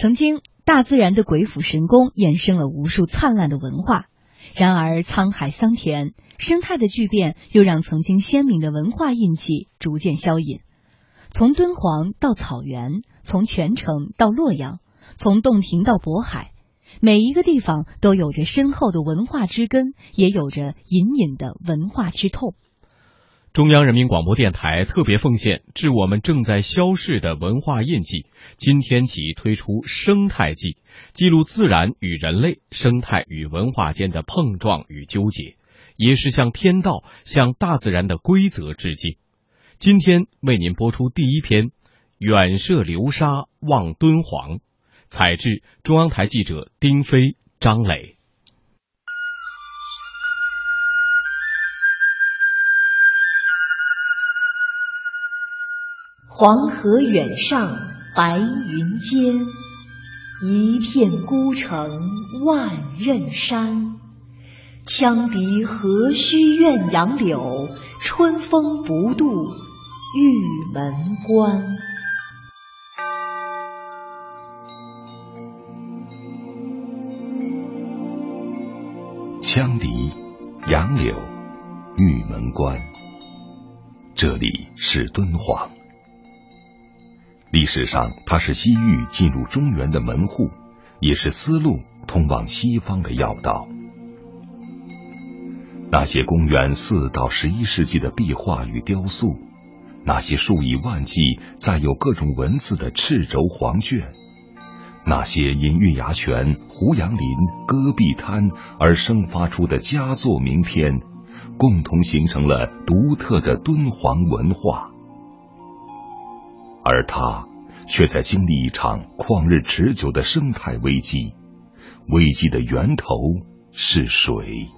曾经，大自然的鬼斧神工衍生了无数灿烂的文化。然而，沧海桑田，生态的巨变又让曾经鲜明的文化印记逐渐消隐。从敦煌到草原，从泉城到洛阳，从洞庭到渤海，每一个地方都有着深厚的文化之根，也有着隐隐的文化之痛。中央人民广播电台特别奉献致我们正在消逝的文化印记。今天起推出生态记，记录自然与人类、生态与文化间的碰撞与纠结，也是向天道、向大自然的规则致敬。今天为您播出第一篇《远涉流沙望敦煌》，采制中央台记者丁飞、张磊。黄河远上白云间，一片孤城万仞山。羌笛何须怨杨柳，春风不度玉门关。羌笛、杨柳、玉门关，这里是敦煌。历史上，它是西域进入中原的门户，也是丝路通往西方的要道。那些公元四到十一世纪的壁画与雕塑，那些数以万计载有各种文字的赤轴黄卷，那些因月牙泉、胡杨林、戈壁滩而生发出的佳作名篇，共同形成了独特的敦煌文化。而他却在经历一场旷日持久的生态危机，危机的源头是水。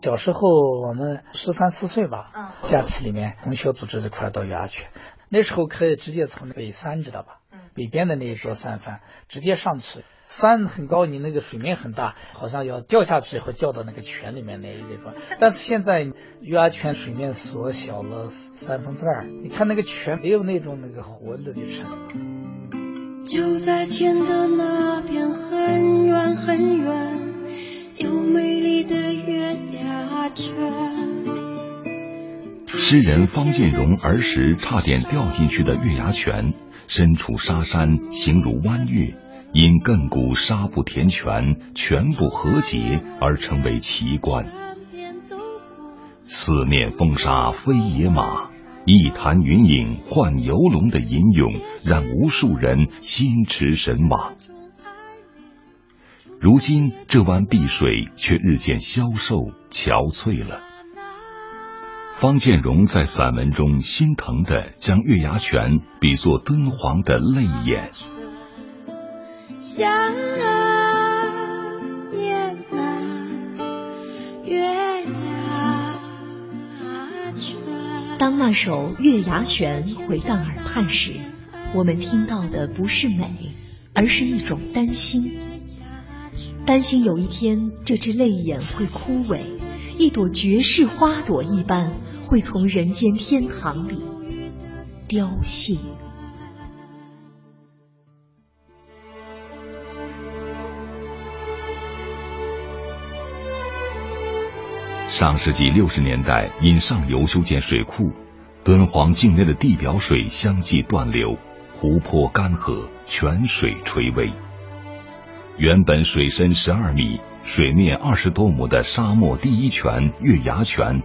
小时候我们十三四岁吧，假期里面同学组织一块儿到月牙泉，那时候可以直接从北山知道吧？北边的那一座山峰直接上去。山很高，你那个水面很大，好像要掉下去会掉到那个泉里面那一地方。但是现在月牙泉水面缩小了三分之二，你看那个泉没有那种那个活的就是。就在天的那边很远很远，有美丽的月牙泉。诗人方建荣儿时差点掉进去的月牙泉，身处沙山，形如弯月。因亘古沙不填泉，泉不和解而成为奇观。四面风沙飞野马，一潭云影幻游龙的吟咏，让无数人心驰神往。如今这湾碧水却日渐消瘦憔悴了。方建荣在散文中心疼地将月牙泉比作敦煌的泪眼。啊，月牙泉。当那首《月牙泉》回荡耳畔时，我们听到的不是美，而是一种担心。担心有一天这只泪眼会枯萎，一朵绝世花朵一般会从人间天堂里凋谢。上世纪六十年代，因上游修建水库，敦煌境内的地表水相继断流，湖泊干涸，泉水垂危。原本水深十二米、水面二十多亩的沙漠第一泉月牙泉，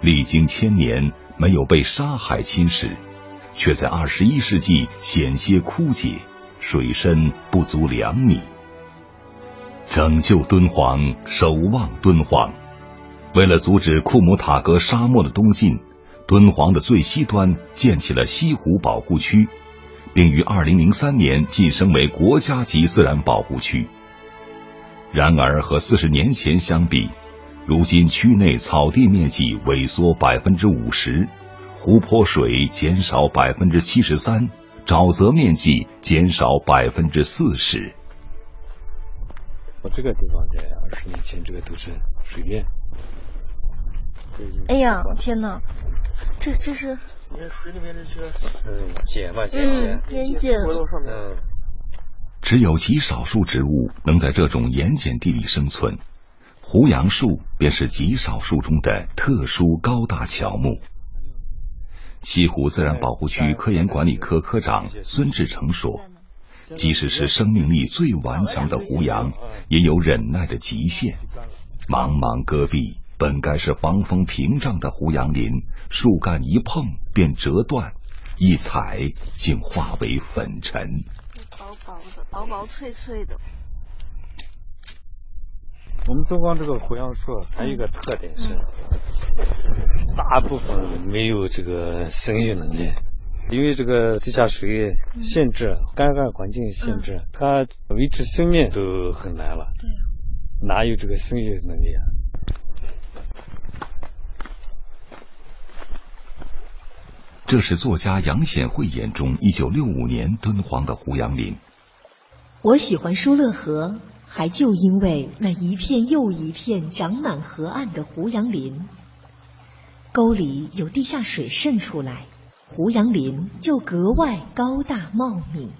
历经千年没有被沙海侵蚀，却在二十一世纪险些枯竭，水深不足两米。拯救敦煌，守望敦煌。为了阻止库姆塔格沙漠的东进，敦煌的最西端建起了西湖保护区，并于二零零三年晋升为国家级自然保护区。然而，和四十年前相比，如今区内草地面积萎缩百分之五十，湖泊水减少百分之七十三，沼泽面积减少百分之四十。我这个地方在二十年前，这个都是水面。哎呀，天哪，这这是？你看水里面这些，嗯，碱嘛，碱碱，烟碱。嗯。只有极少数植物能在这种盐碱地里生存，胡杨树便是极少数中的特殊高大乔木。西湖自然保护区科研管理科科长孙志成说：“即使是生命力最顽强的胡杨，也有忍耐的极限。茫茫戈壁，本该是防风屏障的胡杨林，树干一碰便折断，一踩竟化为粉尘。薄薄的，薄薄脆脆的。我们敦煌这个胡杨树还有一个特点是，大部分没有这个生育能力，因为这个地下水限制、干旱环境限制，它维持生命都很难了。对，哪有这个生育能力啊？这是作家杨显惠眼中一九六五年敦煌的胡杨林。我喜欢疏勒河。还就因为那一片又一片长满河岸的胡杨林，沟里有地下水渗出来，胡杨林就格外高大茂密。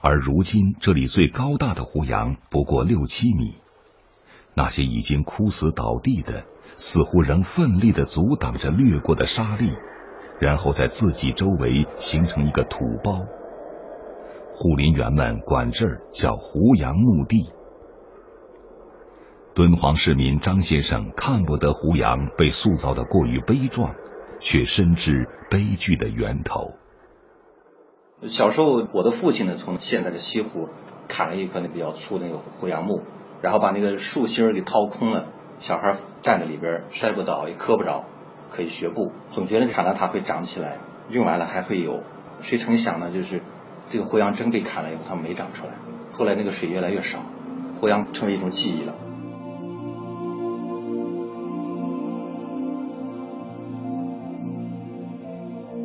而如今这里最高大的胡杨不过六七米，那些已经枯死倒地的，似乎仍奋力的阻挡着掠过的沙粒，然后在自己周围形成一个土包。护林员们管这儿叫胡杨墓地。敦煌市民张先生看不得胡杨被塑造的过于悲壮，却深知悲剧的源头。小时候，我的父亲呢，从现在的西湖砍了一棵那比较粗的那个胡杨木，然后把那个树芯给掏空了，小孩站在里边摔不倒也磕不着，可以学步。总觉得砍了它会长起来，用完了还会有。谁成想呢？就是这个胡杨真被砍了以后，它没长出来。后来那个水越来越少，胡杨成为一种记忆了。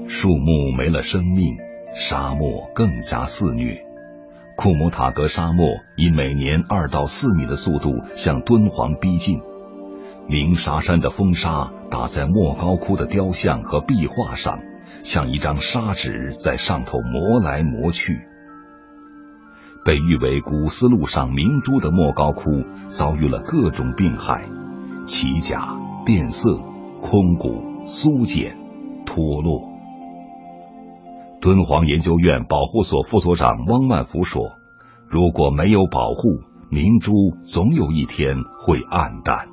树木没了生命，沙漠更加肆虐。库姆塔格沙漠以每年二到四米的速度向敦煌逼近，鸣沙山的风沙打在莫高窟的雕像和壁画上，像一张砂纸在上头磨来磨去。被誉为古丝路上明珠的莫高窟遭遇了各种病害：起甲、变色、空谷、苏减、脱落。敦煌研究院保护所副所长汪万福说：“如果没有保护，明珠总有一天会暗淡。”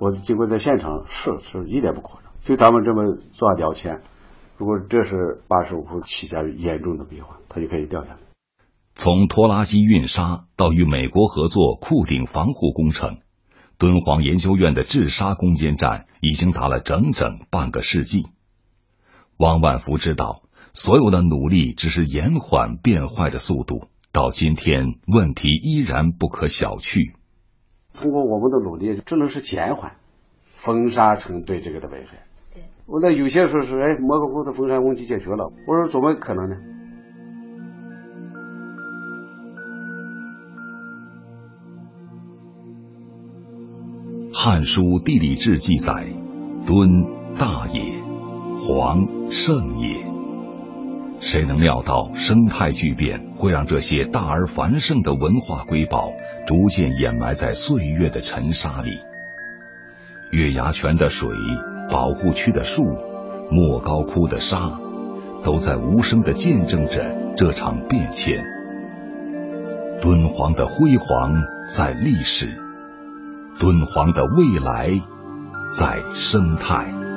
我经过在现场试，是一点不夸张。就咱们这么抓雕钱，如果这是八十五窟起家严重的变化，它就可以掉下来。从拖拉机运沙到与美国合作库顶防护工程，敦煌研究院的治沙攻坚战已经打了整整半个世纪。汪万福知道，所有的努力只是延缓变坏的速度。到今天，问题依然不可小觑。通过我们的努力，只能是减缓风沙层对这个的危害。我那有些说是，哎，莫高窟的风沙问题解决了。我说怎么可能呢？《汉书地理志》记载：敦大也。黄圣也，谁能料到生态巨变会让这些大而繁盛的文化瑰宝逐渐掩埋在岁月的尘沙里？月牙泉的水、保护区的树、莫高窟的沙，都在无声的见证着这场变迁。敦煌的辉煌在历史，敦煌的未来在生态。